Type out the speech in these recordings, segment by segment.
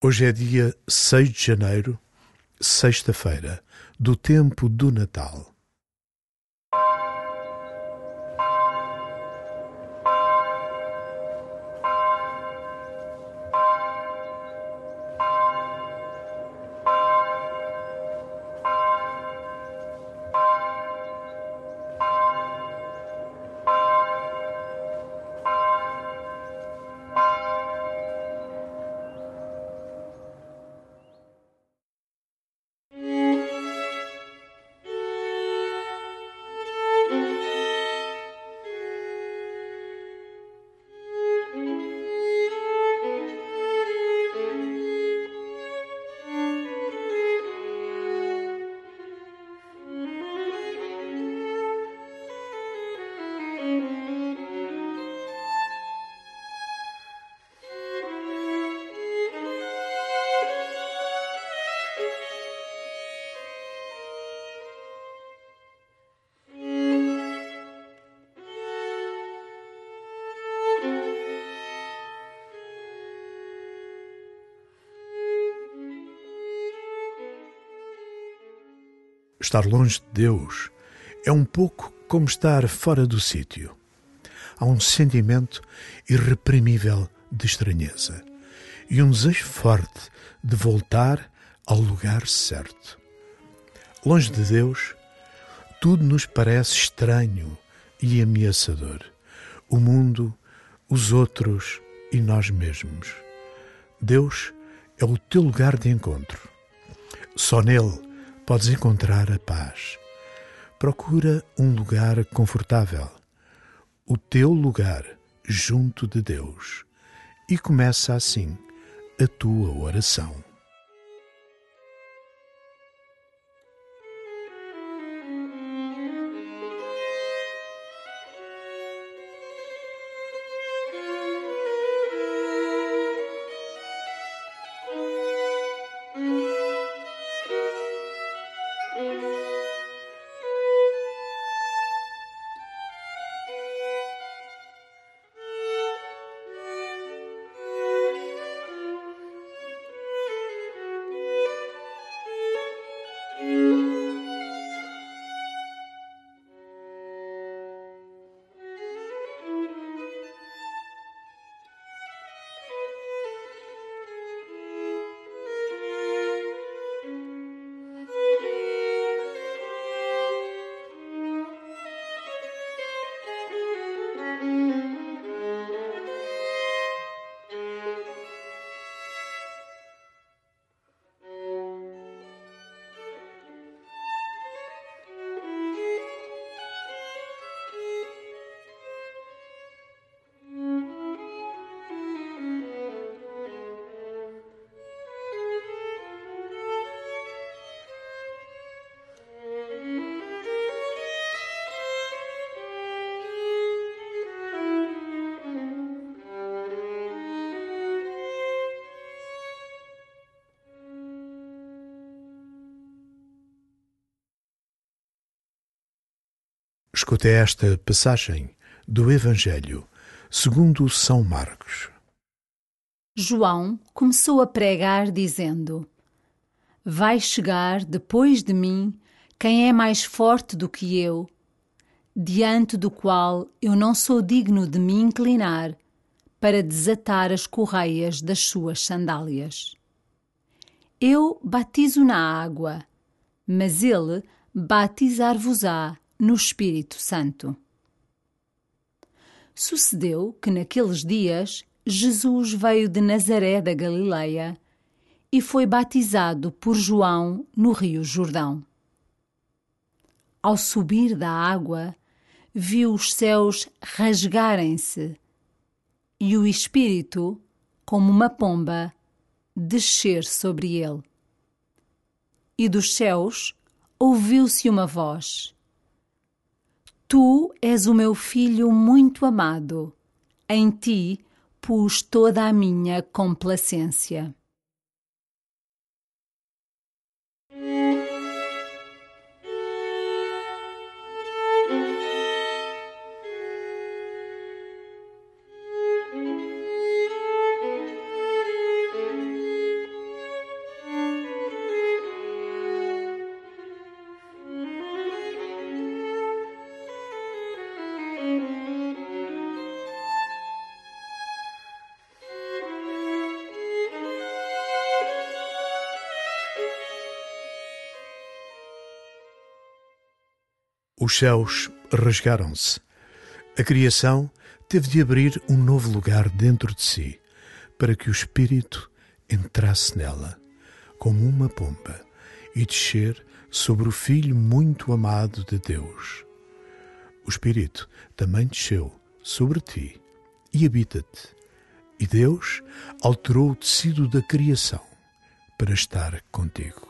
Hoje é dia 6 de janeiro, sexta-feira, do tempo do Natal. Estar longe de Deus é um pouco como estar fora do sítio. Há um sentimento irreprimível de estranheza e um desejo forte de voltar ao lugar certo. Longe de Deus, tudo nos parece estranho e ameaçador. O mundo, os outros e nós mesmos. Deus é o teu lugar de encontro. Só nele podes encontrar a paz. Procura um lugar confortável, o teu lugar junto de Deus, e começa assim a tua oração. Escuta esta passagem do Evangelho segundo São Marcos. João começou a pregar dizendo: Vai chegar depois de mim quem é mais forte do que eu, diante do qual eu não sou digno de me inclinar para desatar as correias das suas sandálias. Eu batizo na água, mas ele batizar-vos-á no Espírito Santo. Sucedeu que naqueles dias Jesus veio de Nazaré da Galileia e foi batizado por João no Rio Jordão. Ao subir da água, viu os céus rasgarem-se e o Espírito, como uma pomba, descer sobre ele. E dos céus ouviu-se uma voz Tu és o meu filho muito amado. Em ti pus toda a minha complacência. Os céus rasgaram-se. A criação teve de abrir um novo lugar dentro de si para que o Espírito entrasse nela, como uma pomba, e descer sobre o Filho muito amado de Deus. O Espírito também desceu sobre ti e habita-te. E Deus alterou o tecido da criação para estar contigo.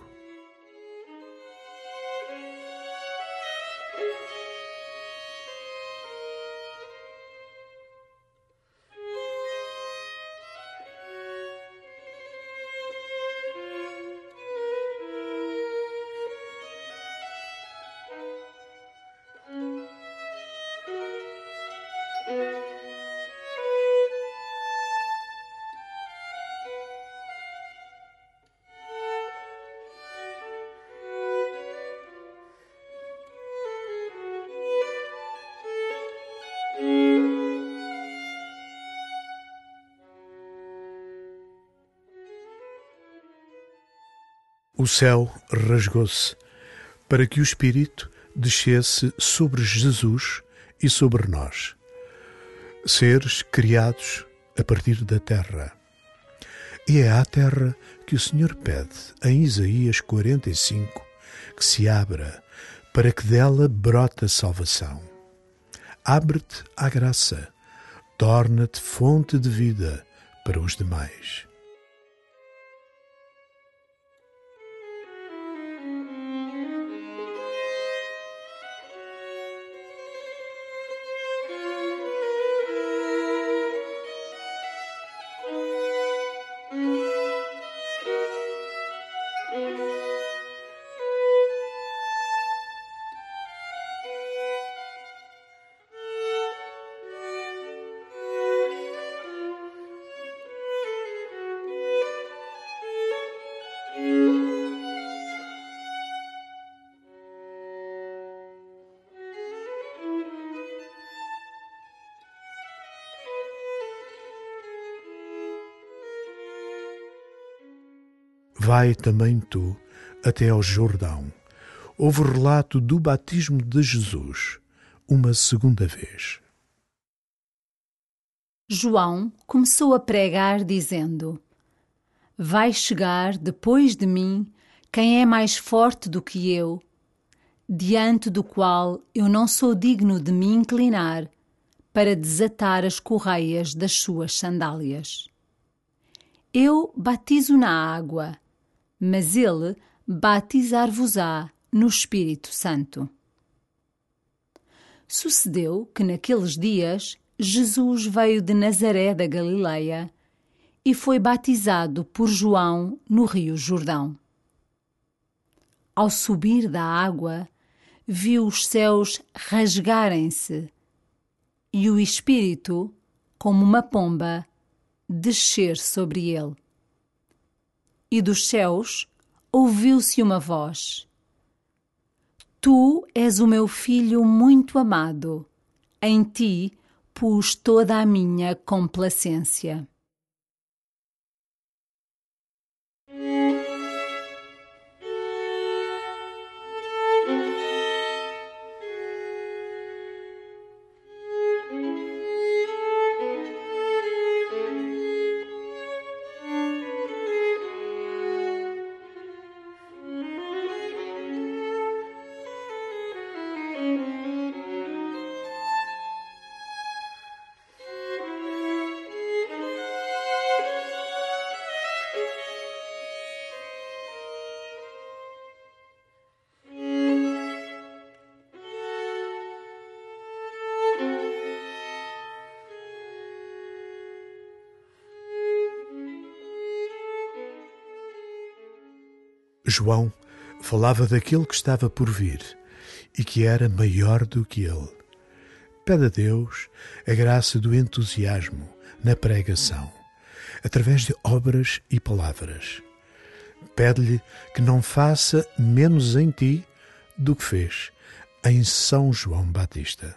O céu rasgou-se para que o Espírito descesse sobre Jesus e sobre nós, seres criados a partir da terra. E é à terra que o Senhor pede, em Isaías 45, que se abra, para que dela brote a salvação. Abre-te à graça, torna-te fonte de vida para os demais. Vai também tu até ao Jordão. Houve relato do batismo de Jesus, uma segunda vez. João começou a pregar, dizendo: Vai chegar depois de mim quem é mais forte do que eu, diante do qual eu não sou digno de me inclinar para desatar as correias das suas sandálias. Eu batizo na água mas ele batizar-vos-á no Espírito Santo. Sucedeu que naqueles dias Jesus veio de Nazaré da Galileia e foi batizado por João no Rio Jordão. Ao subir da água, viu os céus rasgarem-se e o Espírito, como uma pomba, descer sobre ele e dos céus ouviu-se uma voz: Tu és o meu filho muito amado, em ti pus toda a minha complacência. João falava daquele que estava por vir e que era maior do que ele. Pede a Deus a graça do entusiasmo na pregação, através de obras e palavras. Pede-lhe que não faça menos em ti do que fez em São João Batista.